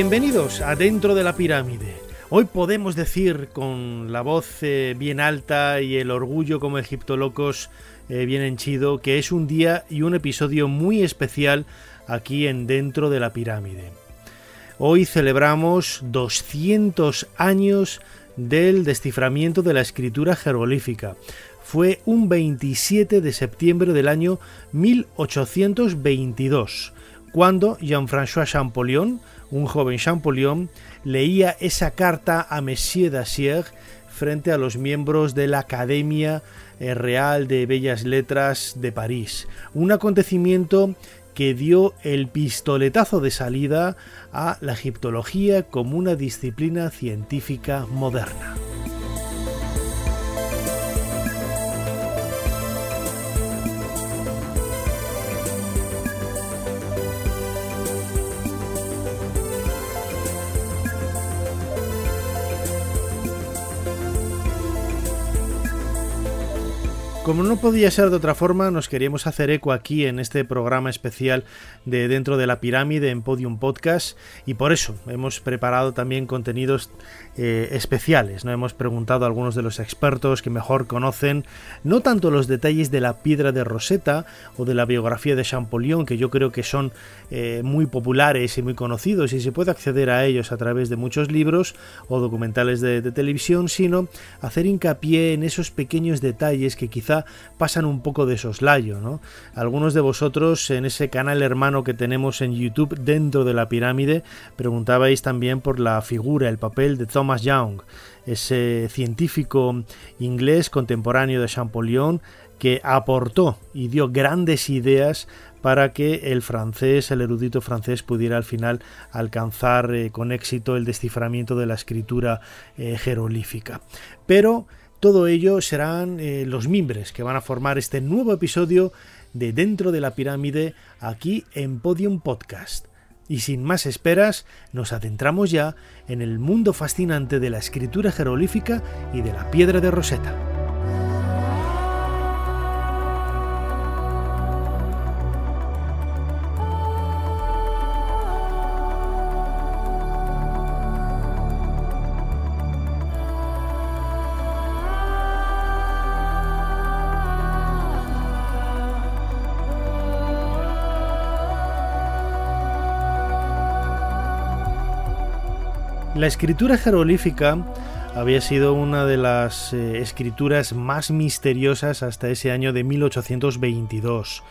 Bienvenidos a Dentro de la Pirámide. Hoy podemos decir con la voz eh, bien alta y el orgullo como egiptolocos eh, bien henchido que es un día y un episodio muy especial aquí en Dentro de la Pirámide. Hoy celebramos 200 años del desciframiento de la escritura jeroglífica. Fue un 27 de septiembre del año 1822, cuando Jean-François Champollion, un joven Champollion leía esa carta a Monsieur Dacier frente a los miembros de la Academia eh, Real de Bellas Letras de París. Un acontecimiento que dio el pistoletazo de salida a la egiptología como una disciplina científica moderna. Como no podía ser de otra forma, nos queríamos hacer eco aquí en este programa especial de Dentro de la Pirámide en Podium Podcast y por eso hemos preparado también contenidos eh, especiales. ¿no? Hemos preguntado a algunos de los expertos que mejor conocen no tanto los detalles de la piedra de Rosetta o de la biografía de Champollion, que yo creo que son eh, muy populares y muy conocidos y se puede acceder a ellos a través de muchos libros o documentales de, de televisión, sino hacer hincapié en esos pequeños detalles que quizá pasan un poco de soslayo. ¿no? Algunos de vosotros en ese canal hermano que tenemos en YouTube dentro de la pirámide preguntabais también por la figura, el papel de Thomas Young, ese científico inglés contemporáneo de Champollion que aportó y dio grandes ideas para que el francés, el erudito francés, pudiera al final alcanzar eh, con éxito el desciframiento de la escritura eh, jeroglífica. Pero todo ello serán eh, los mimbres que van a formar este nuevo episodio de Dentro de la Pirámide aquí en Podium Podcast. Y sin más esperas, nos adentramos ya en el mundo fascinante de la escritura jeroglífica y de la piedra de Rosetta. La escritura jeroglífica había sido una de las eh, escrituras más misteriosas hasta ese año de 1822.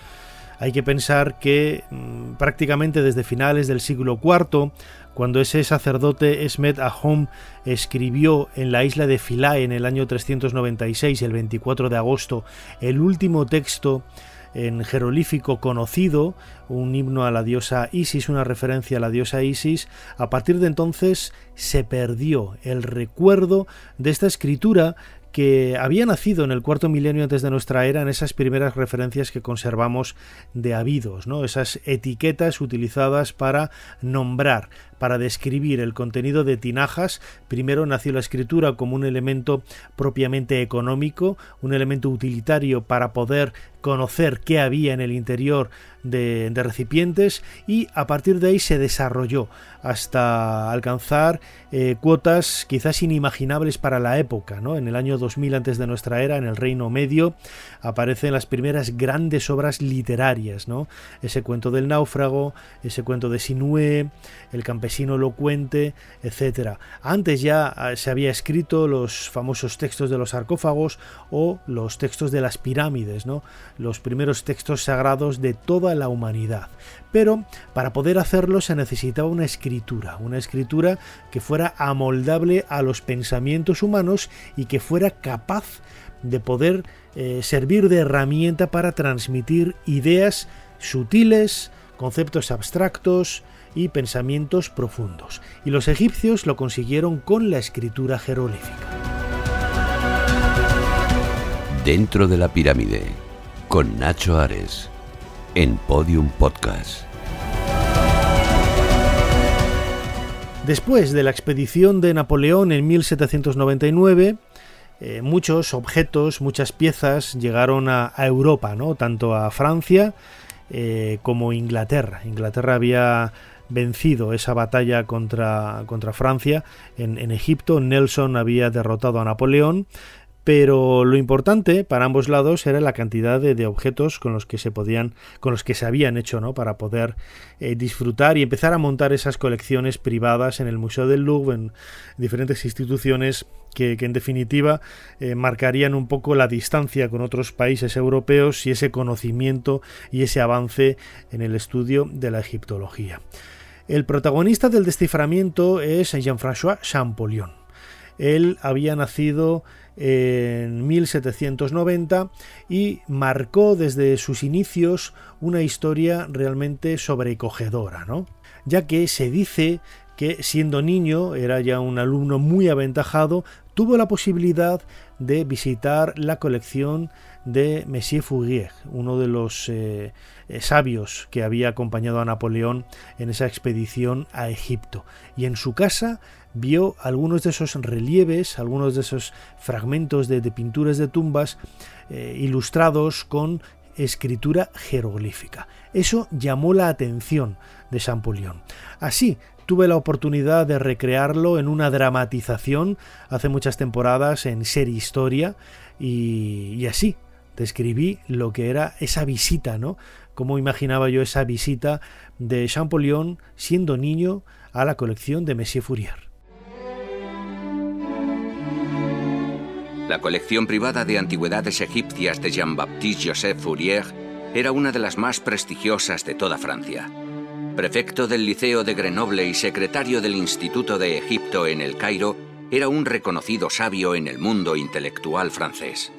Hay que pensar que mm, prácticamente desde finales del siglo IV, cuando ese sacerdote Esmet Ahom escribió en la isla de Philae en el año 396, el 24 de agosto, el último texto en jeroglífico conocido, un himno a la diosa Isis, una referencia a la diosa Isis, a partir de entonces se perdió el recuerdo de esta escritura que había nacido en el cuarto milenio antes de nuestra era en esas primeras referencias que conservamos de habidos, ¿no? esas etiquetas utilizadas para nombrar, para describir el contenido de tinajas. Primero nació la escritura como un elemento propiamente económico, un elemento utilitario para poder conocer qué había en el interior de, recipientes y a partir de ahí se desarrolló hasta alcanzar eh, cuotas quizás inimaginables para la época. ¿no? En el año 2000 antes de nuestra era, en el Reino Medio, aparecen las primeras grandes obras literarias. ¿no? Ese cuento del náufrago, ese cuento de Sinué, el campesino campesino elocuente, etc. Antes ya ah, se había escrito los famosos textos de los sarcófagos o los textos de las pirámides, ¿no? los primeros textos sagrados de toda la humanidad. Pero para poder hacerlo se necesitaba una escritura, una escritura que fuera amoldable a los pensamientos humanos y que fuera capaz de poder eh, servir de herramienta para transmitir ideas sutiles, conceptos abstractos y pensamientos profundos. Y los egipcios lo consiguieron con la escritura jeroglífica. Dentro de la pirámide, con Nacho Ares, en Podium Podcast. Después de la expedición de Napoleón en 1799, eh, muchos objetos, muchas piezas llegaron a, Europa, ¿no? tanto a Francia eh, como Inglaterra. Inglaterra había vencido esa batalla contra, contra Francia en, en, Egipto. Nelson había derrotado a Napoleón pero lo importante para ambos lados era la cantidad de, objetos con los que se podían con los que se habían hecho no para poder eh, disfrutar y empezar a montar esas colecciones privadas en el museo del Louvre en diferentes instituciones que, en definitiva eh, marcarían un poco la distancia con otros países europeos y ese conocimiento y ese avance en el estudio de la egiptología el protagonista del desciframiento es Jean-François Champollion. Él había nacido en 1790 y marcó desde sus inicios una historia realmente sobrecogedora, ¿no? ya que se dice que siendo niño era ya un alumno muy aventajado, tuvo la posibilidad de visitar la colección de Monsieur Fourier, uno de los eh, eh, sabios que había acompañado a Napoleón en esa expedición a Egipto. Y en su casa vio algunos de esos relieves, algunos de esos fragmentos de, pinturas de tumbas eh, ilustrados con escritura jeroglífica. Eso llamó la atención de Champollion. Así, tuve la oportunidad de recrearlo en una dramatización hace muchas temporadas en Serie Historia y, así describí lo que era esa visita, ¿no? Cómo imaginaba yo esa visita de Champollion siendo niño a la colección de Monsieur Fourier. La colección privada de antigüedades egipcias de Jean-Baptiste Joseph Fourier era una de las más prestigiosas de toda Francia. Prefecto del Liceo de Grenoble y secretario del Instituto de Egipto en el Cairo, era un reconocido sabio en el mundo intelectual francés.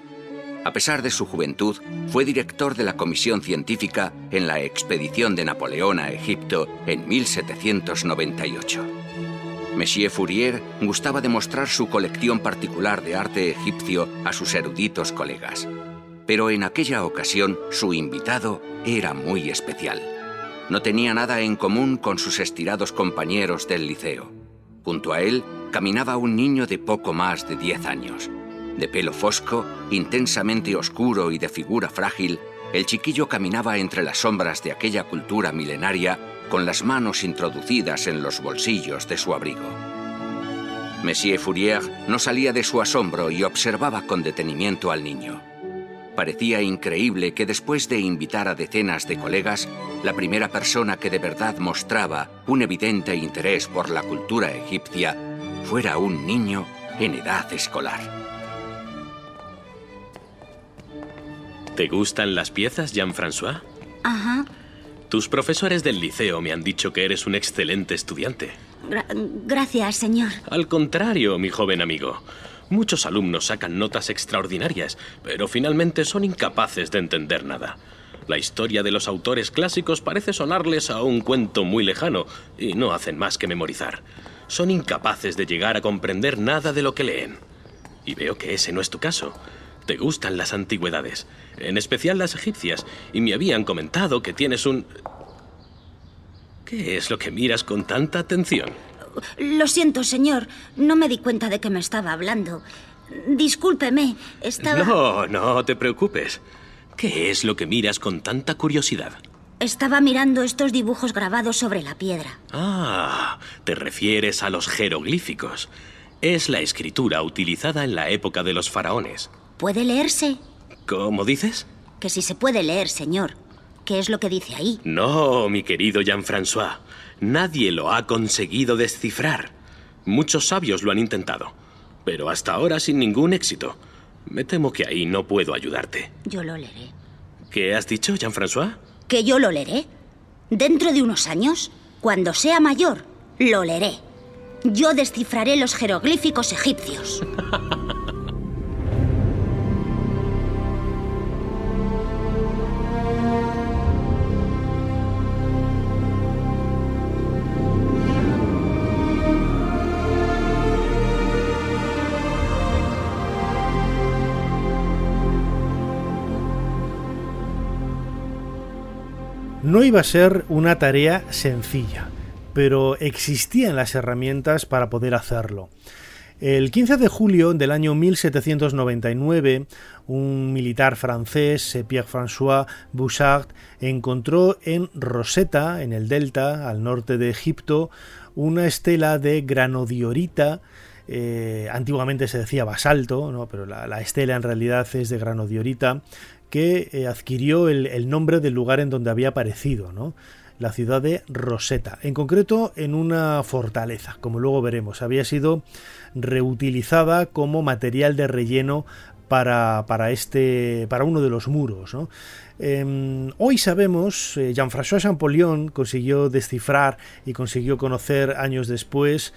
A pesar de su juventud, fue director de la comisión científica en la expedición de Napoleón a Egipto en 1798. Monsieur Fourier gustaba de mostrar su colección particular de arte egipcio a sus eruditos colegas. Pero en aquella ocasión su invitado era muy especial. No tenía nada en común con sus estirados compañeros del liceo. Junto a él caminaba un niño de poco más de 10 años. De pelo fosco, intensamente oscuro y de figura frágil, el chiquillo caminaba entre las sombras de aquella cultura milenaria con las manos introducidas en los bolsillos de su abrigo. Monsieur Fourier no salía de su asombro y observaba con detenimiento al niño. Parecía increíble que después de invitar a decenas de colegas, la primera persona que de verdad mostraba un evidente interés por la cultura egipcia fuera un niño en edad escolar. ¿Te gustan las piezas, Jean-François? Ajá. Tus profesores del liceo me han dicho que eres un excelente estudiante. gracias, señor. Al contrario, mi joven amigo. Muchos alumnos sacan notas extraordinarias, pero finalmente son incapaces de entender nada. La historia de los autores clásicos parece sonarles a un cuento muy lejano y no hacen más que memorizar. Son incapaces de llegar a comprender nada de lo que leen. Y veo que ese no es tu caso. Te gustan las antigüedades, en especial las egipcias, y me habían comentado que tienes un... ¿Qué es lo que miras con tanta atención? Lo siento, señor. No me di cuenta de que me estaba hablando. Discúlpeme, estaba... No, no te preocupes. ¿Qué es lo que miras con tanta curiosidad? Estaba mirando estos dibujos grabados sobre la piedra. Ah, te refieres a los jeroglíficos. Es la escritura utilizada en la época de los faraones. ¿Puede leerse? ¿Cómo dices? Que si se puede leer, señor. ¿Qué es lo que dice ahí? No, mi querido Jean-François. Nadie lo ha conseguido descifrar. Muchos sabios lo han intentado, pero hasta ahora sin ningún éxito. Me temo que ahí no puedo ayudarte. Yo lo leeré. ¿Qué has dicho, Jean-François? Que yo lo leeré. Dentro de unos años, cuando sea mayor, lo leeré. Yo descifraré los jeroglíficos egipcios. No iba a ser una tarea sencilla, pero existían las herramientas para poder hacerlo. El 15 de julio del año 1799, un militar francés, Pierre-François Bouchard, encontró en Rosetta, en el delta, al norte de Egipto, una estela de granodiorita eh, antiguamente se decía basalto, pero la, la, estela en realidad es de granodiorita, que eh, adquirió el, nombre del lugar en donde había aparecido, la ciudad de Rosetta, en concreto en una fortaleza, como luego veremos, había sido reutilizada como material de relleno para, para, este, para uno de los muros. Em, hoy sabemos, eh, Jean-François Champollion consiguió descifrar y consiguió conocer años después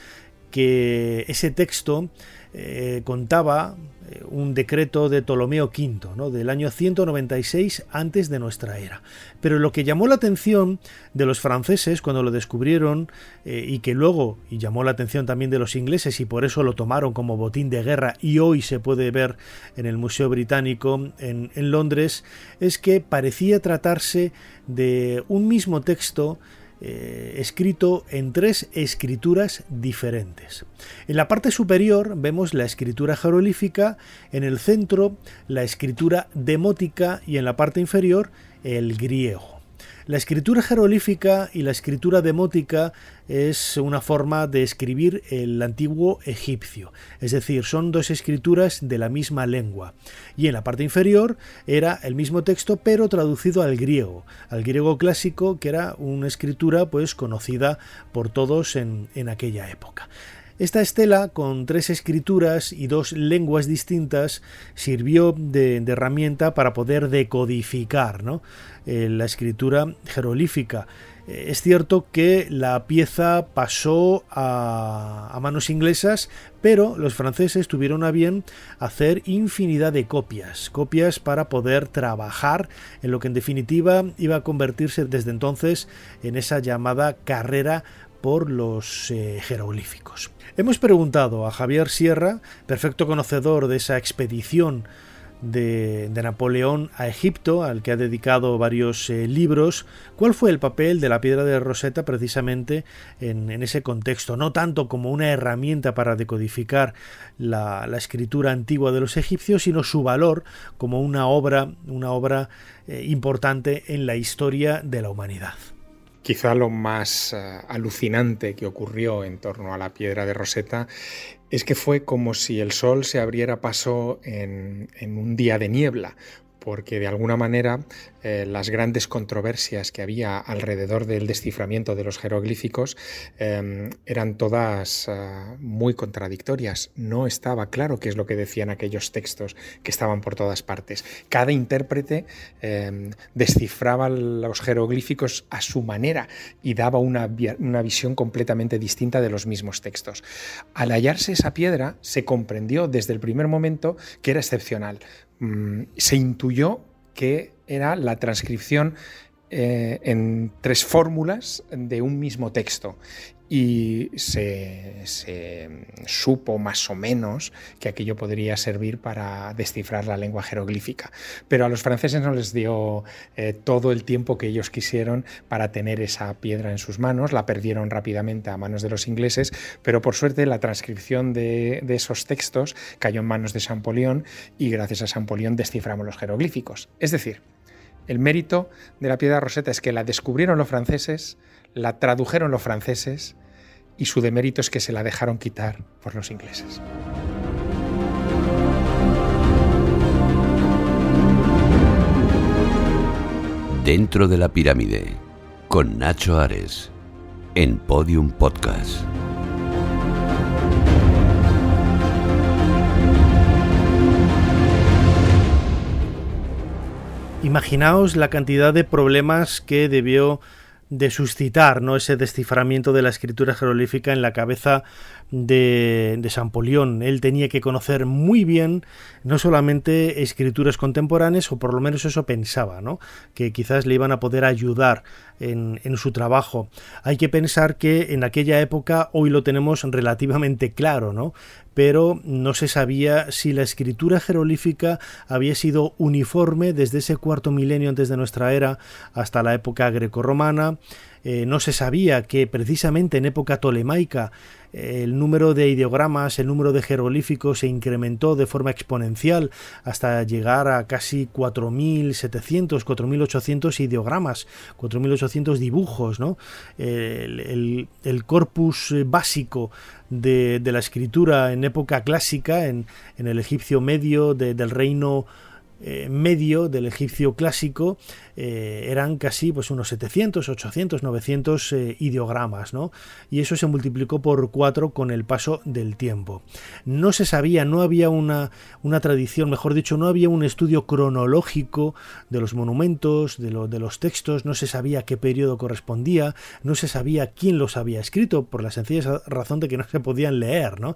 que ese texto eh, contaba un decreto de Ptolomeo V, ¿no? del año 196 antes de nuestra era. Pero lo que llamó la atención de los franceses cuando lo descubrieron eh, y que luego y llamó la atención también de los ingleses y por eso lo tomaron como botín de guerra y hoy se puede ver en el Museo Británico en Londres es que parecía tratarse de un mismo texto eh, escrito en tres escrituras diferentes. En la parte superior vemos la escritura jeroglífica, en el centro la escritura demótica y en la parte inferior el griego. La escritura jeroglífica y la escritura demótica es una forma de escribir el antiguo egipcio, es decir, son dos escrituras de la misma lengua. Y en la parte inferior era el mismo texto pero traducido al griego, al griego clásico que era una escritura pues conocida por todos en, en aquella época. Esta estela, con tres escrituras y dos lenguas distintas, sirvió de, herramienta para poder decodificar eh, la escritura jeroglífica. Eh, es cierto que la pieza pasó a, a, manos inglesas, pero los franceses tuvieron a bien hacer infinidad de copias, copias para poder trabajar en lo que en definitiva iba a convertirse desde entonces en esa llamada carrera por los eh, jeroglíficos. Hemos preguntado a Javier Sierra, perfecto conocedor de esa expedición de, Napoleón a Egipto, al que ha dedicado varios eh, libros, cuál fue el papel de la piedra de Rosetta precisamente en, ese contexto, no tanto como una herramienta para decodificar la, escritura antigua de los egipcios, sino su valor como una obra, una obra eh, importante en la historia de la humanidad. Quizá lo más eh, alucinante que ocurrió en torno a la piedra de Rosetta es que fue como si el sol se abriera paso en, en un día de niebla, porque de alguna manera eh, las grandes controversias que había alrededor del desciframiento de los jeroglíficos em, eran todas eh, muy contradictorias. No estaba claro qué es lo que decían aquellos textos que estaban por todas partes. Cada intérprete em, descifraba los jeroglíficos a su manera y daba una, una visión completamente distinta de los mismos textos. Al hallarse esa piedra, se comprendió desde el primer momento que era excepcional. Mm, se intuyó que era la transcripción eh, en tres fórmulas de un mismo texto y se, supo más o menos que aquello podría servir para descifrar la lengua jeroglífica. Pero a los franceses no les dio eh, todo el tiempo que ellos quisieron para tener esa piedra en sus manos, la perdieron rápidamente a manos de los ingleses, pero por suerte la transcripción de, esos textos cayó en manos de Champollion y gracias a Champollion desciframos los jeroglíficos. Es decir, el mérito de la piedra roseta es que la descubrieron los franceses, la tradujeron los franceses y su demérito es que se la dejaron quitar por los ingleses. Dentro de la pirámide, con Nacho Ares. en Podium Podcast. Imaginaos la cantidad de problemas que debió de suscitar ¿no? ese desciframiento de la escritura jeroglífica en la cabeza de, de Champollion. Él tenía que conocer muy bien no solamente escrituras contemporáneas, o por lo menos eso pensaba, ¿no? que quizás le iban a poder ayudar en, en, su trabajo. Hay que pensar que en aquella época, hoy lo tenemos relativamente claro, ¿no? pero no se sabía si la escritura jeroglífica había sido uniforme desde ese cuarto milenio antes de nuestra era hasta la época grecorromana. Eh, no se sabía que precisamente en época tolemaica el número de ideogramas, el número de jeroglíficos se incrementó de forma exponencial hasta llegar a casi 4.700, 4.800 ideogramas, 4.800 dibujos, ¿no? El, corpus básico de, la escritura en época clásica, en, el egipcio medio del reino eh, medio del egipcio clásico eh, eran casi pues unos 700, 800, 900 ideogramas, ¿no? Y eso se multiplicó por cuatro con el paso del tiempo. No se sabía, no había una, una tradición, mejor dicho, no había un estudio cronológico de los monumentos, de, de los textos, no se sabía qué periodo correspondía, no se sabía quién los había escrito, por la sencilla razón de que no se podían leer, ¿no?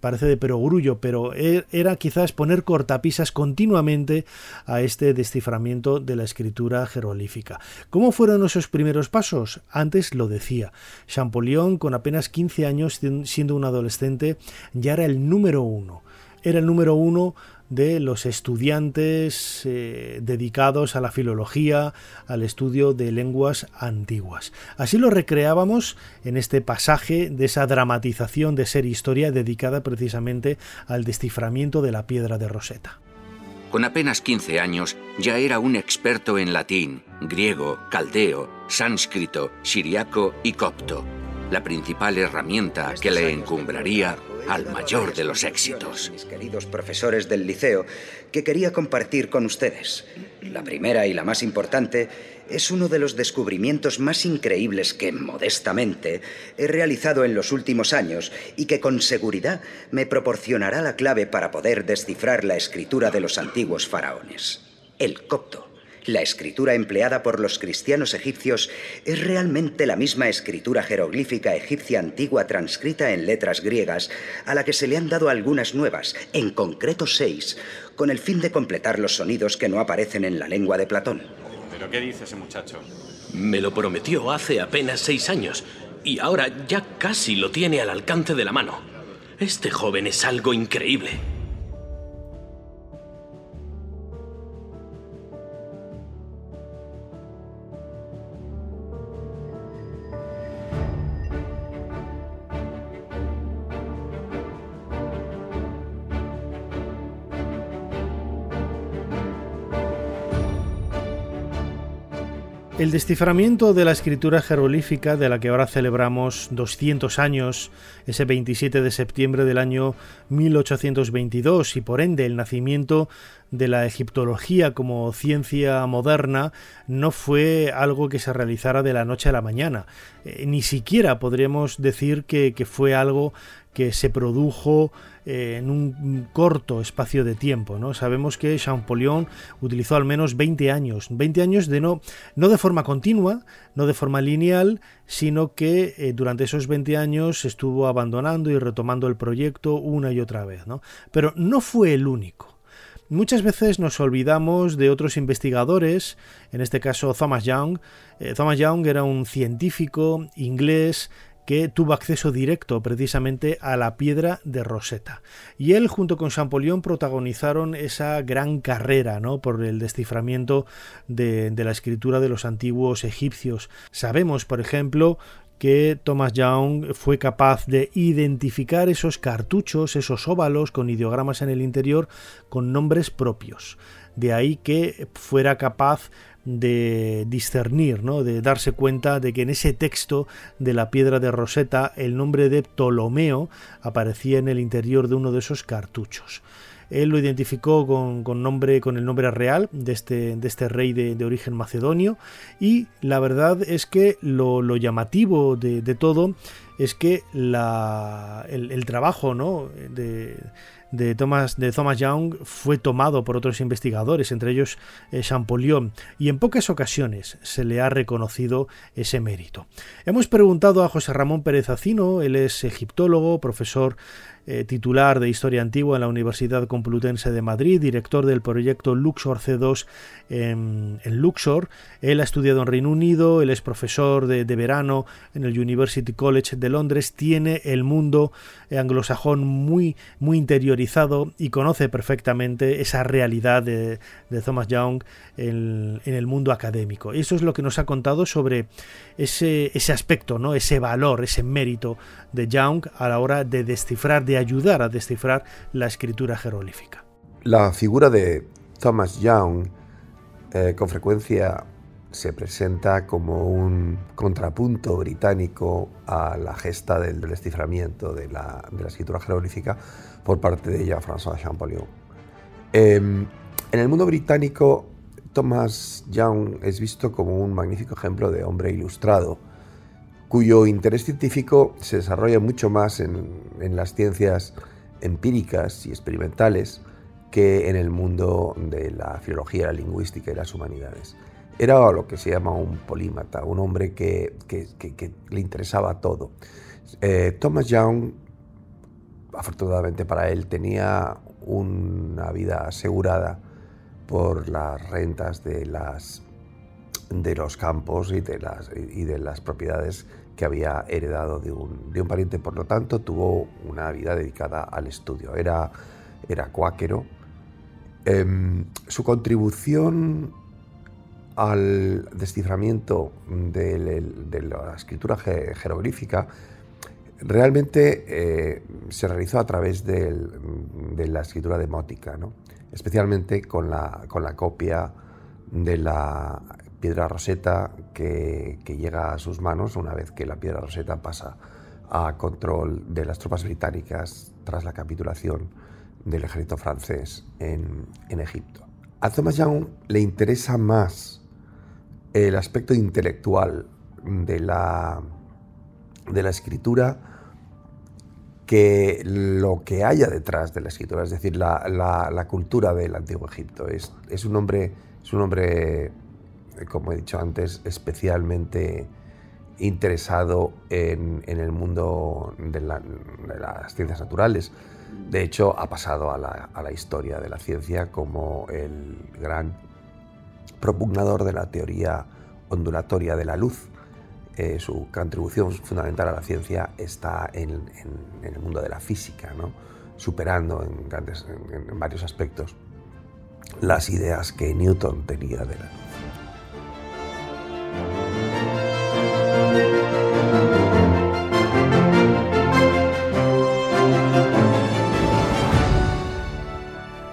Parece de perogrullo, pero e, era quizás poner cortapisas continuamente a este desciframiento de la escritura jeroglífica. ¿Cómo fueron esos primeros pasos? Antes lo decía. Champollion, con apenas 15 años, siendo un adolescente, ya era el número uno. Era el número uno de los estudiantes eh, dedicados a la filología, al estudio de lenguas antiguas. Así lo recreábamos en este pasaje de esa dramatización de ser historia dedicada precisamente al desciframiento de la piedra de Rosetta. Con apenas 15 años ya era un experto en latín, griego, caldeo, sánscrito, siriaco y copto, la principal herramienta que le encumbraría al mayor de los éxitos. Mis queridos profesores del liceo, que quería compartir con ustedes. La primera y la más importante es uno de los descubrimientos más increíbles que, modestamente, he realizado en los últimos años y que con seguridad me proporcionará la clave para poder descifrar la escritura de los antiguos faraones. El copto. La escritura empleada por los cristianos egipcios es realmente la misma escritura jeroglífica egipcia antigua transcrita en letras griegas, a la que se le han dado algunas nuevas, en concreto seis, con el fin de completar los sonidos que no aparecen en la lengua de Platón. ¿Pero qué dice ese muchacho? Me lo prometió hace apenas seis años y ahora ya casi lo tiene al alcance de la mano. Este joven es algo increíble. El desciframiento de la escritura jeroglífica, de la que ahora celebramos 200 años, ese 27 de septiembre del año 1822, y por ende el nacimiento de la egiptología como ciencia moderna, no fue algo que se realizara de la noche a la mañana. Eh, ni siquiera podríamos decir que, que fue algo que se produjo en un corto espacio de tiempo. ¿no? Sabemos que Champollion utilizó al menos 20 años, 20 años de no, no de forma continua, no de forma lineal, sino que eh, durante esos 20 años estuvo abandonando y retomando el proyecto una y otra vez. ¿no? Pero no fue el único. Muchas veces nos olvidamos de otros investigadores, en este caso Thomas Young. Eh, Thomas Young era un científico inglés que tuvo acceso directo precisamente a la piedra de Rosetta. Y él junto con Champollion protagonizaron esa gran carrera ¿no? por el desciframiento de, de la escritura de los antiguos egipcios. Sabemos, por ejemplo, que Thomas Young fue capaz de identificar esos cartuchos, esos óvalos con ideogramas en el interior con nombres propios. De ahí que fuera capaz de discernir, ¿no? de darse cuenta de que en ese texto de la piedra de Rosetta el nombre de Ptolomeo aparecía en el interior de uno de esos cartuchos. él lo identificó con, nombre, con el nombre real de este, de este rey de, origen macedonio y la verdad es que lo, llamativo de, todo es que la, el, trabajo ¿no? de, de Thomas, de Thomas Young fue tomado por otros investigadores, entre ellos eh, Champollion, y en pocas ocasiones se le ha reconocido ese mérito. Hemos preguntado a José Ramón Pérez Acino, él es egiptólogo, profesor eh, titular de Historia Antigua en la Universidad Complutense de Madrid, director del proyecto Luxor C2 en, Luxor. Él ha estudiado en Reino Unido, él es profesor de, verano en el University College de Londres, tiene el mundo anglosajón muy, muy interiorizado y conoce perfectamente esa realidad de, Thomas Young en, el mundo académico. Eso es lo que nos ha contado sobre ese, ese aspecto, ¿no? ese valor, ese mérito de Young a la hora de descifrar, de ayudar a descifrar la escritura jeroglífica. La figura de Thomas Young eh, con frecuencia se presenta como un contrapunto británico a la gesta del, desciframiento de la, escritura jeroglífica por parte de Jean-François Champollion. Em, en el mundo británico, Thomas Young es visto como un magnífico ejemplo de hombre ilustrado, cuyo interés científico se desarrolla mucho más en, las ciencias empíricas y experimentales que en el mundo de la filología, la lingüística y las humanidades. Era lo que se llama un polímata, un hombre que, le interesaba todo. Eh, Thomas Young, afortunadamente para él, tenía una vida asegurada por las rentas de las de los campos y de las, y de las propiedades que había heredado de un, de un, pariente. Por lo tanto, tuvo una vida dedicada al estudio. Era, era cuáquero. Em, su contribución al desciframiento de, la escritura jeroglífica realmente eh, se realizó a través de la escritura demótica, ¿no? especialmente con la, con la copia de la piedra roseta que, llega a sus manos una vez que la piedra roseta pasa a control de las tropas británicas tras la capitulación del ejército francés en, Egipto. A Thomas Young le interesa más el aspecto intelectual de la, de la escritura que lo que haya detrás de la escritura, es decir, la, cultura del antiguo Egipto. Es, es, un hombre, es un hombre como he dicho antes, especialmente interesado en, el mundo de, las ciencias naturales. De hecho, ha pasado a la, historia de la ciencia como el gran propugnador de la teoría ondulatoria de la luz. Eh, su contribución fundamental a la ciencia está en, el mundo de la física, superando en, grandes, en varios aspectos las ideas que Newton tenía de la luz.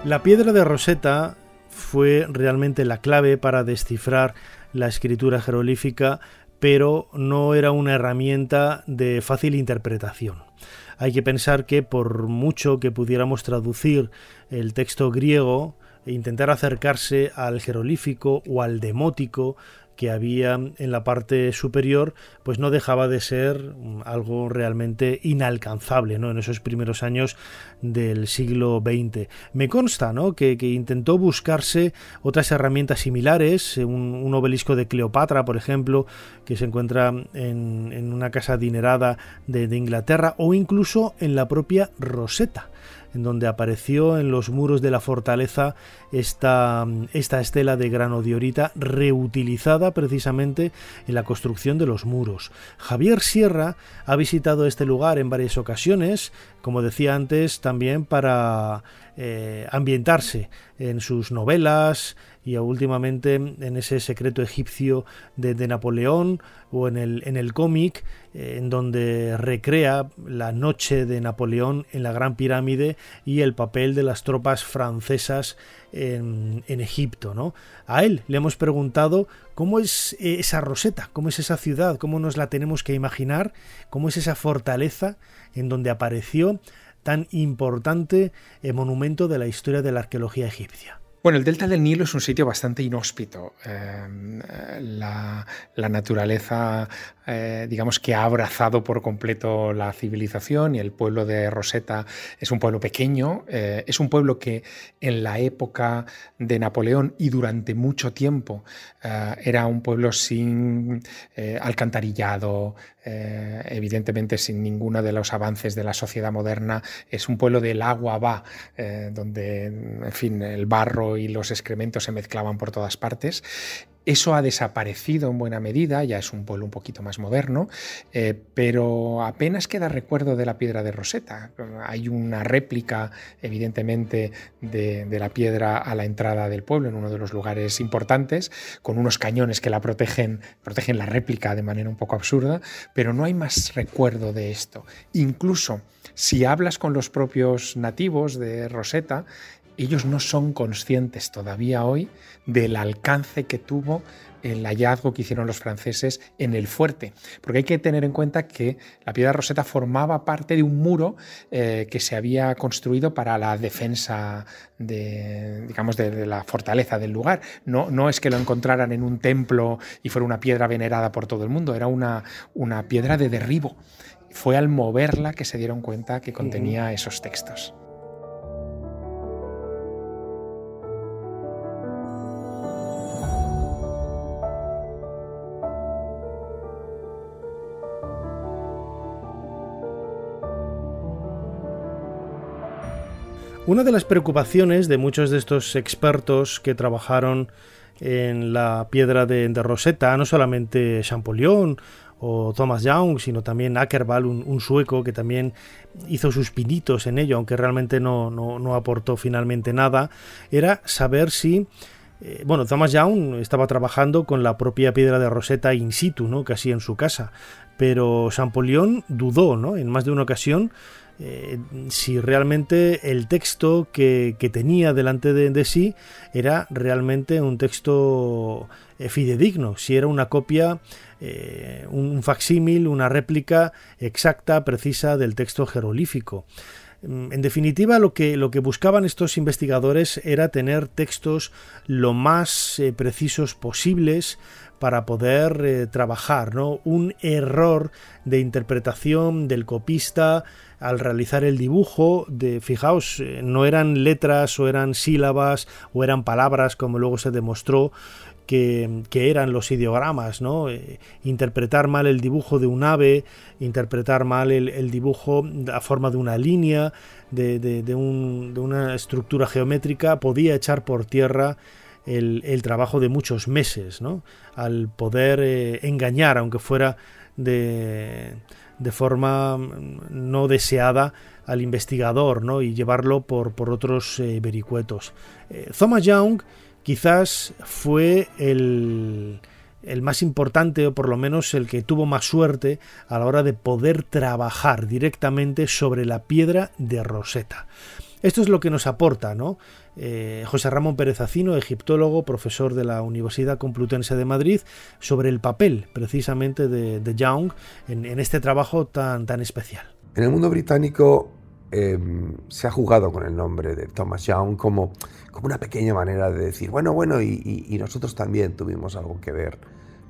La piedra de Rosetta fue realmente la clave para descifrar la escritura jeroglífica, pero no era una herramienta de fácil interpretación. Hay que pensar que por mucho que pudiéramos traducir el texto griego, e intentar acercarse al jeroglífico o al demótico, que había en la parte superior, pues no dejaba de ser algo realmente inalcanzable ¿no? en esos primeros años del siglo XX. Me consta ¿no? que, intentó buscarse otras herramientas similares, un, obelisco de Cleopatra, por ejemplo, que se encuentra en, una casa adinerada de, de Inglaterra, o incluso en la propia Rosetta en donde apareció en los muros de la fortaleza esta, esta estela de grano diorita reutilizada precisamente en la construcción de los muros. Javier Sierra ha visitado este lugar en varias ocasiones, como decía antes, también para eh, ambientarse en sus novelas, y últimamente en ese secreto egipcio de, Napoleón o en el, en el cómic eh, en donde recrea la noche de Napoleón en la Gran Pirámide y el papel de las tropas francesas en, en Egipto. ¿no? A él le hemos preguntado cómo es eh, esa Roseta, cómo es esa ciudad, cómo nos la tenemos que imaginar, cómo es esa fortaleza en donde apareció tan importante eh, monumento de la historia de la arqueología egipcia. Bueno, el delta del Nilo es un sitio bastante inhóspito. Em, la, naturaleza, eh, digamos que ha abrazado por completo la civilización y el pueblo de Rosetta es un pueblo pequeño, eh, es un pueblo que en la época de Napoleón y durante mucho tiempo eh, era un pueblo sin alcantarillado, evidentemente sin ninguno de los avances de la sociedad moderna, es un pueblo del agua va, donde, en fin, el barro y los excrementos se mezclaban por todas partes. Eso ha desaparecido en buena medida, ya es un pueblo un poquito más moderno, eh, pero apenas queda recuerdo de la piedra de Rosetta. Hay una réplica, evidentemente, de, la piedra a la entrada del pueblo, en uno de los lugares importantes, con unos cañones que la protegen, protegen la réplica de manera un poco absurda, pero no hay más recuerdo de esto. Incluso si hablas con los propios nativos de Rosetta, ellos no son conscientes todavía hoy del alcance que tuvo el hallazgo que hicieron los franceses en el fuerte. Porque hay que tener en cuenta que la piedra roseta formaba parte de un muro eh, que se había construido para la defensa de, digamos, de, la fortaleza del lugar. No, no, es que lo encontraran en un templo y fuera una piedra venerada por todo el mundo, era una, una piedra de derribo. Fue al moverla que se dieron cuenta que contenía esos textos. Una de las preocupaciones de muchos de estos expertos que trabajaron en la piedra de, Rosetta, no solamente Champollion o Thomas Young, sino también Ackervall, un, sueco que también hizo sus pinitos en ello, aunque realmente no, no, aportó finalmente nada, era saber si eh, bueno, Thomas Young estaba trabajando con la propia piedra de Rosetta in situ, ¿no? casi en su casa, pero Champollion dudó, ¿no? En más de una ocasión eh, si realmente el texto que, tenía delante de, sí era realmente un texto eh, fidedigno, si era una copia, eh, un facsímil, una réplica exacta, precisa del texto jeroglífico. Mm, en definitiva, lo que, lo que buscaban estos investigadores era tener textos lo más precisos posibles para poder trabajar, ¿no? Un error de interpretación del copista al realizar el dibujo, de, fijaos, eh, no eran letras o eran sílabas o eran palabras como luego se demostró que, eran los ideogramas, ¿no? Eh, interpretar mal el dibujo de un ave, interpretar mal el, dibujo a forma de una línea, de, una estructura geométrica, podía echar por tierra el, trabajo de muchos meses. Al poder eh, engañar, aunque fuera de forma mm, no deseada al investigador y llevarlo por, por otros eh, vericuetos. Eh, Thomas Young quizás fue el, el más importante o por lo menos el que tuvo más suerte a la hora de poder trabajar directamente sobre la piedra de Rosetta. Esto es lo que nos aporta ¿no? Eh, José Ramón Pérez Acino, egiptólogo, profesor de la Universidad Complutense de Madrid, sobre el papel precisamente de, Young en, este trabajo tan, tan especial. En el mundo británico em, se ha jugado con el nombre de Thomas Young como, como una pequeña manera de decir, bueno, bueno, y, nosotros también tuvimos algo que ver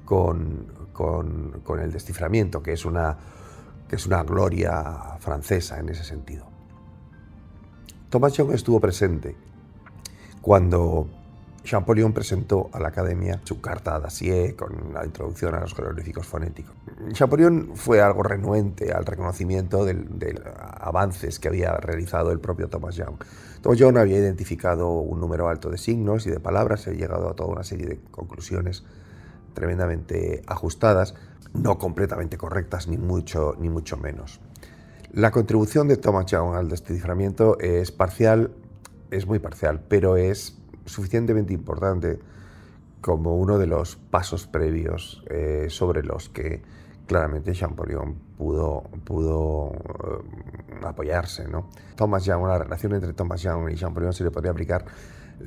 con, con, con, el desciframiento, que es, una, que es una gloria francesa en ese sentido. Thomas Young estuvo presente cuando Champollion presentó a la Academia su carta a Dacier con la introducción a los jeroglíficos fonéticos. Champollion fue algo renuente al reconocimiento de avances que había realizado el propio Thomas Young. Thomas Young había identificado un número alto de signos y de palabras, había llegado a toda una serie de conclusiones tremendamente ajustadas, no completamente correctas, ni mucho, ni mucho menos. La contribución de Thomas Young al desciframiento es parcial es muy parcial, pero es suficientemente importante como uno de los pasos previos eh, sobre los que claramente Champollion pudo, eh, apoyarse. Thomas Young, la relación entre Thomas Young y Champollion se le podría aplicar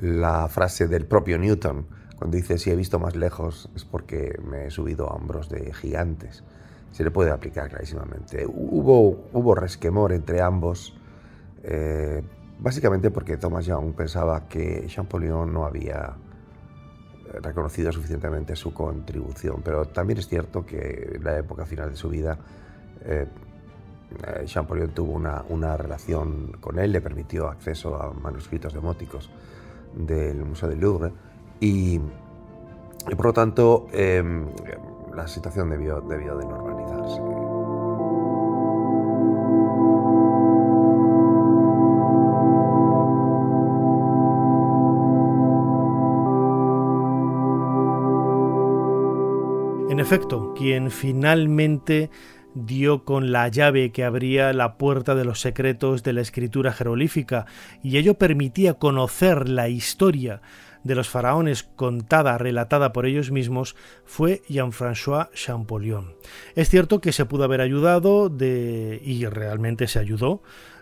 la frase del propio Newton, cuando dice si he visto más lejos es porque me he subido a hombros de gigantes. Se le puede aplicar clarísimamente. Hubo, hubo resquemor entre ambos Eh, básicamente porque Thomas Young pensaba que Champollion no había eh, reconocido suficientemente su contribución, pero también es cierto que en la época final de su vida eh, Champollion tuvo una, una, relación con él, le permitió acceso a manuscritos demóticos del Museo del Louvre y, por lo tanto la situación debió, debió de normalizarse. En efecto, quien finalmente dio con la llave que abría la puerta de los secretos de la escritura jerolífica, y ello permitía conocer la historia de los faraones contada, relatada por ellos mismos, fue Jean-François Champollion. Es cierto que se pudo haber ayudado de, y realmente se ayudó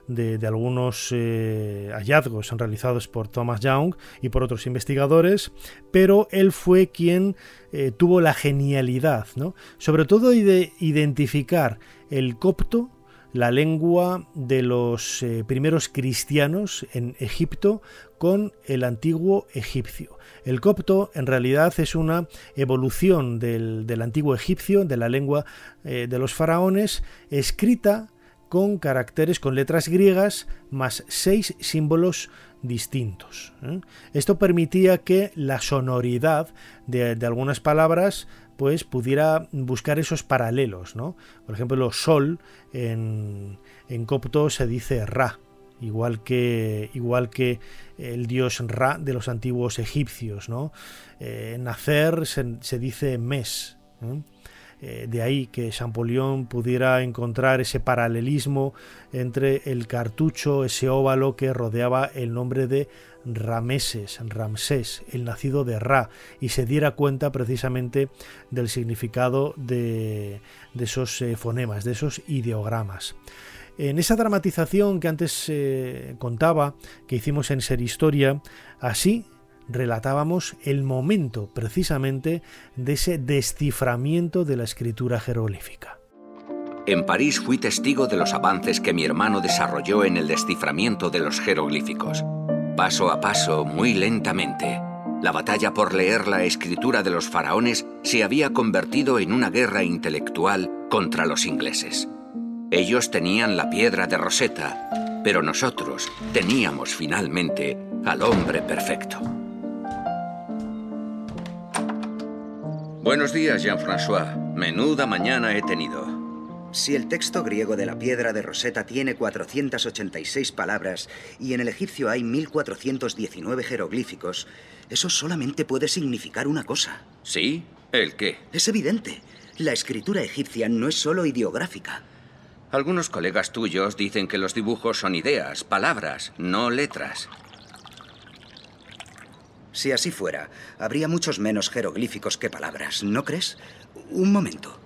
de, algunos eh, hallazgos realizados por Thomas Young y por otros investigadores, pero él fue quien eh, tuvo la genialidad, ¿no? sobre todo de identificar el copto la lengua de los eh, primeros cristianos en Egipto con el antiguo egipcio. El copto en realidad es una evolución del, antiguo egipcio, de la lengua de los faraones, escrita con caracteres, con letras griegas, más seis símbolos distintos. ¿eh? Esto permitía que la sonoridad de, de algunas palabras pues pudiera buscar esos paralelos, ¿no? Por ejemplo, sol en, en copto se dice ra, igual que, igual que el dios Ra de los antiguos egipcios. ¿no? Eh, nacer se, dice mes. Eh, de ahí que Champollion pudiera encontrar ese paralelismo entre el cartucho, ese óvalo que rodeaba el nombre de Rameses, Ramsés, el nacido de Ra, y se diera cuenta precisamente del significado de, esos eh, fonemas, de esos ideogramas. En esa dramatización que antes eh, contaba, que hicimos en Ser Historia, así relatábamos el momento precisamente de ese desciframiento de la escritura jeroglífica. En París fui testigo de los avances que mi hermano desarrolló en el desciframiento de los jeroglíficos. Paso a paso, muy lentamente, la batalla por leer la escritura de los faraones se había convertido en una guerra intelectual contra los ingleses. Ellos tenían la piedra de Rosetta, pero nosotros teníamos finalmente al hombre perfecto. Buenos días, Jean-François. Menuda mañana he tenido. Si el texto griego de la piedra de Rosetta tiene 486 palabras y en el egipcio hay 1419 jeroglíficos, eso solamente puede significar una cosa. ¿Sí? ¿El qué? Es evidente. La escritura egipcia no es solo ideográfica. Algunos colegas tuyos dicen que los dibujos son ideas, palabras, no letras. Si así fuera, habría muchos menos jeroglíficos que palabras, ¿no crees? Un momento.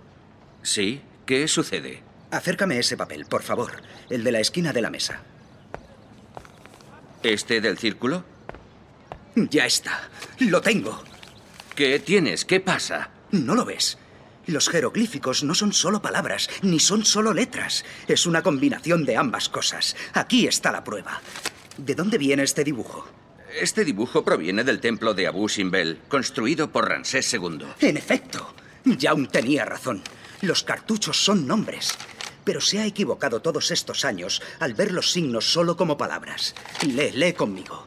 Sí, ¿Qué sucede? Acércame ese papel, por favor. El de la esquina de la mesa. ¿Este del círculo? Ya está. Lo tengo. ¿Qué tienes? ¿Qué pasa? ¿No lo ves? Los jeroglíficos no son solo palabras, ni son solo letras. Es una combinación de ambas cosas. Aquí está la prueba. ¿De dónde viene este dibujo? Este dibujo proviene del templo de Abu Simbel, construido por Ramsés II. En efecto, Yaun tenía razón. Los cartuchos son nombres. Pero se ha equivocado todos estos años al ver los signos solo como palabras. Lee, lee conmigo.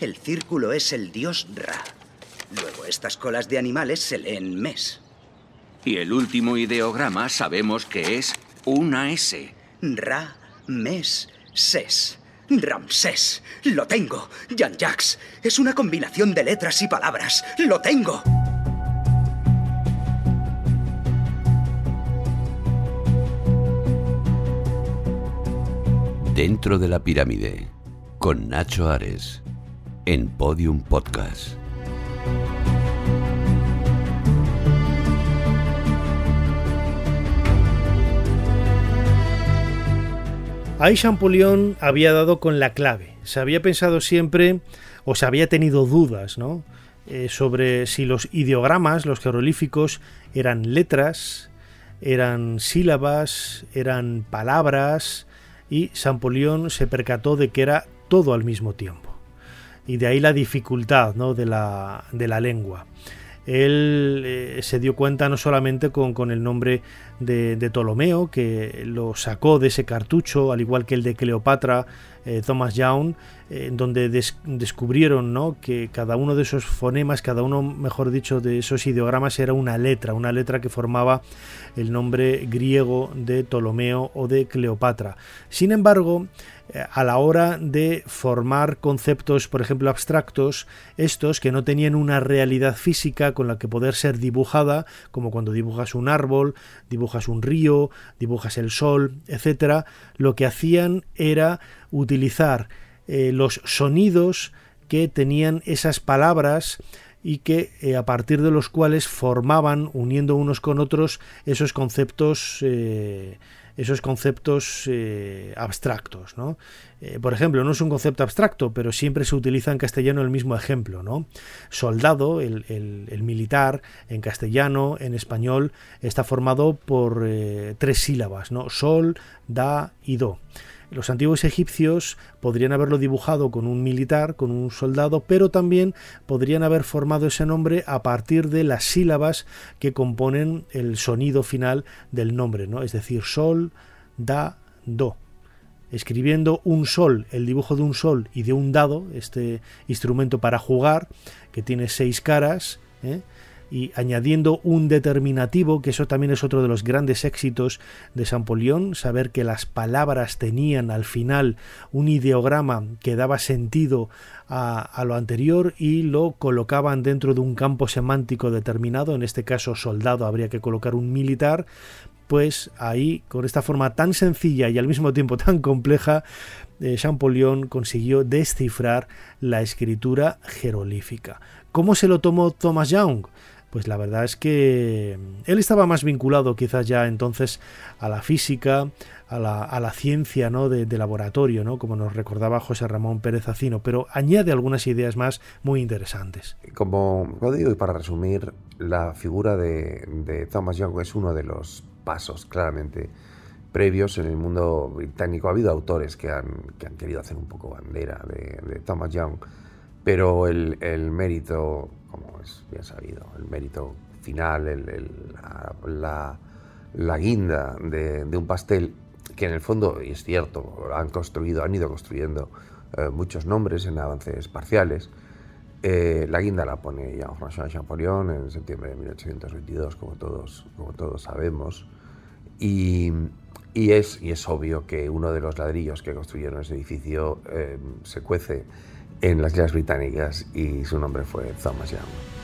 El círculo es el dios Ra. Luego estas colas de animales se leen mes. Y el último ideograma sabemos que es una S. Ra, mes, ses. Ramsés. Lo tengo. Jan Jax. Es una combinación de letras y palabras. Lo tengo. Dentro de la pirámide, con Nacho Ares, en Podium Podcast. Ahí Champollion había dado con la clave. Se había pensado siempre, o se había tenido dudas, ¿no? Eh, sobre si los ideogramas, los jeroglíficos, eran letras, eran sílabas, eran palabras, y Champollion se percató de que era todo al mismo tiempo. Y de ahí la dificultad ¿no? de, la, de la lengua él eh, se dio cuenta no solamente con, el nombre de, Ptolomeo, que lo sacó de ese cartucho, al igual que el de Cleopatra, eh, Thomas Young, eh, donde descubrieron ¿no? que cada uno de esos fonemas, cada uno, mejor dicho, de esos ideogramas era una letra, una letra que formaba el nombre griego de Ptolomeo o de Cleopatra. Sin embargo, eh, a la hora de formar conceptos, por ejemplo, abstractos, estos que no tenían una realidad física con la que poder ser dibujada, como cuando dibujas un árbol, dibujas un río, dibujas el sol, etcétera, lo que hacían era utilizar eh, los sonidos que tenían esas palabras y que eh, a partir de los cuales formaban, uniendo unos con otros, esos conceptos esos conceptos eh, abstractos. ¿no? Eh, por ejemplo, no es un concepto abstracto, pero siempre se utiliza en castellano el mismo ejemplo. ¿no? Soldado, el, militar, en castellano, en español, está formado por eh, tres sílabas, ¿no? sol, da y do. Los antiguos egipcios podrían haberlo dibujado con un militar, con un soldado, pero también podrían haber formado ese nombre a partir de las sílabas que componen el sonido final del nombre, ¿no? Es decir, sol, da, do escribiendo un sol, el dibujo de un sol y de un dado, este instrumento para jugar, que tiene seis caras, ¿eh? Y añadiendo un determinativo, que eso también es otro de los grandes éxitos de Champollion, saber que las palabras tenían al final un ideograma que daba sentido a, lo anterior y lo colocaban dentro de un campo semántico determinado, en este caso soldado habría que colocar un militar, pues ahí, con esta forma tan sencilla y al mismo tiempo tan compleja, eh, Champollion consiguió descifrar la escritura jerolífica. ¿Cómo se lo tomó Thomas Young? Pues la verdad es que él estaba más vinculado quizás ya entonces a la física, a la, ciencia ¿no? de, laboratorio, ¿no? como nos recordaba José Ramón Pérez Acino, pero añade algunas ideas más muy interesantes. Como digo, y para resumir, la figura de, Thomas Young es uno de los pasos claramente previos en el mundo británico. Ha habido autores que han, querido hacer un poco bandera de, Thomas Young, pero el, el mérito como es bien sabido, el mérito final, la, guinda de, un pastel que en el fondo, y es cierto, han construido, han ido construyendo eh, muchos nombres en avances parciales. Eh, la guinda la pone Jean-François Champollion en septiembre de 1822, como todos, como todos sabemos. Y, es, y es obvio que uno de los ladrillos que construyeron ese edificio eh, se cuece en las Islas Británicas y su nombre fue Thomas Young.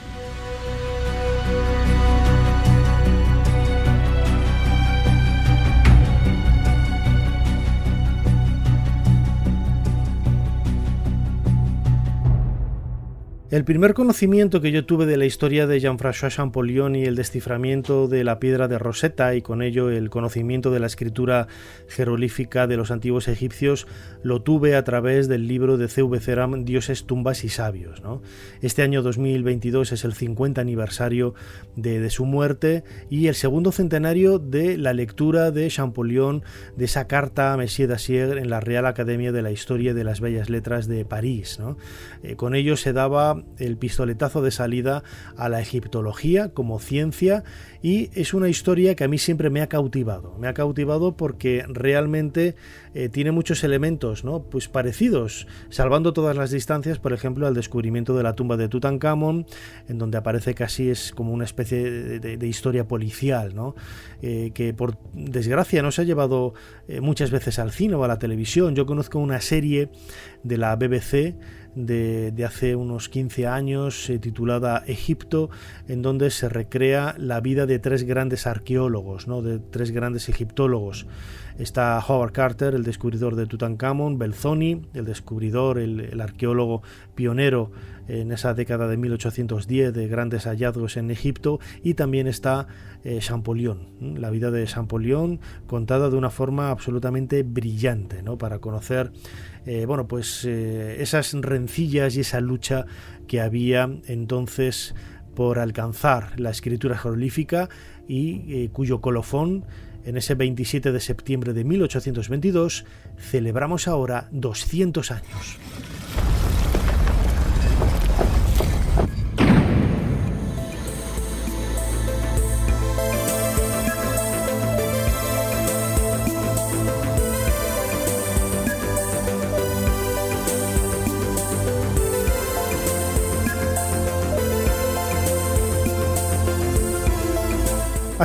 El primer conocimiento que yo tuve de la historia de Jean-François Champollion y el desciframiento de la piedra de Rosetta y con ello el conocimiento de la escritura jerolífica de los antiguos egipcios lo tuve a través del libro de C.V. Ceram Dioses, tumbas y sabios. Este año 2022 es el 50 aniversario de, su muerte y el segundo centenario de la lectura de Champollion de esa carta a Messier Dacier en la Real Academia de la Historia de las Bellas Letras de París. Eh, con ello se daba el pistoletazo de salida a la egiptología como ciencia y es una historia que a mí siempre me ha cautivado. Me ha cautivado porque realmente eh, tiene muchos elementos ¿no? pues parecidos, salvando todas las distancias, por ejemplo, al descubrimiento de la tumba de Tutankamón, en donde aparece casi es como una especie de, historia policial, ¿no? Eh, que por desgracia no se ha llevado eh, muchas veces al cine o a la televisión. Yo conozco una serie de la BBC de, hace unos 15 años eh, titulada Egipto, en donde se recrea la vida de tres grandes arqueólogos, ¿no? de tres grandes egiptólogos. Está Howard Carter, el descubridor de Tutankamón, Belzoni, el descubridor, el, arqueólogo pionero en esa década de 1810 de grandes hallazgos en Egipto, y también está eh, Champollion, la vida de Champollion contada de una forma absolutamente brillante, ¿no? para conocer eh, bueno, pues eh, esas rencillas y esa lucha que había entonces por alcanzar la escritura jeroglífica y cuyo colofón en ese 27 de septiembre de 1822, celebramos ahora 200 años.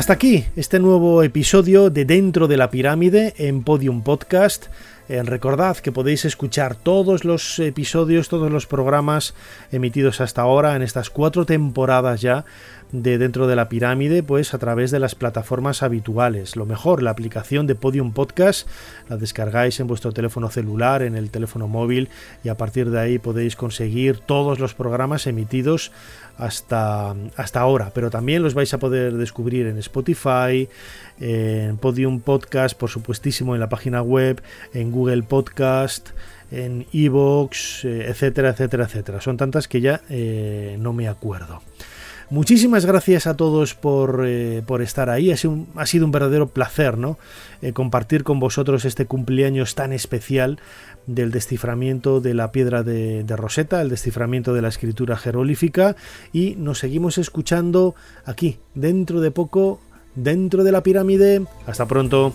Hasta aquí este nuevo episodio de Dentro de la Pirámide en Podium Podcast. Eh, recordad que podéis escuchar todos los episodios, todos los programas emitidos hasta ahora en estas cuatro temporadas ya de dentro de la pirámide, pues a través de las plataformas habituales. Lo mejor, la aplicación de Podium Podcast, la descargáis en vuestro teléfono celular, en el teléfono móvil y a partir de ahí podéis conseguir todos los programas emitidos hasta, hasta ahora. Pero también los vais a poder descubrir en Spotify, en Podium Podcast, por supuestísimo en la página web, en Google Podcast en Evox, eh, etcétera, etcétera, etcétera. Son tantas que ya eh, no me acuerdo. Muchísimas gracias a todos por, eh, estar ahí. Ha sido, un, ha sido, un, verdadero placer ¿no? Eh, compartir con vosotros este cumpleaños tan especial del desciframiento de la piedra de, de Rosetta, el desciframiento de la escritura jerolífica. Y nos seguimos escuchando aquí, dentro de poco, dentro de la pirámide. Hasta pronto.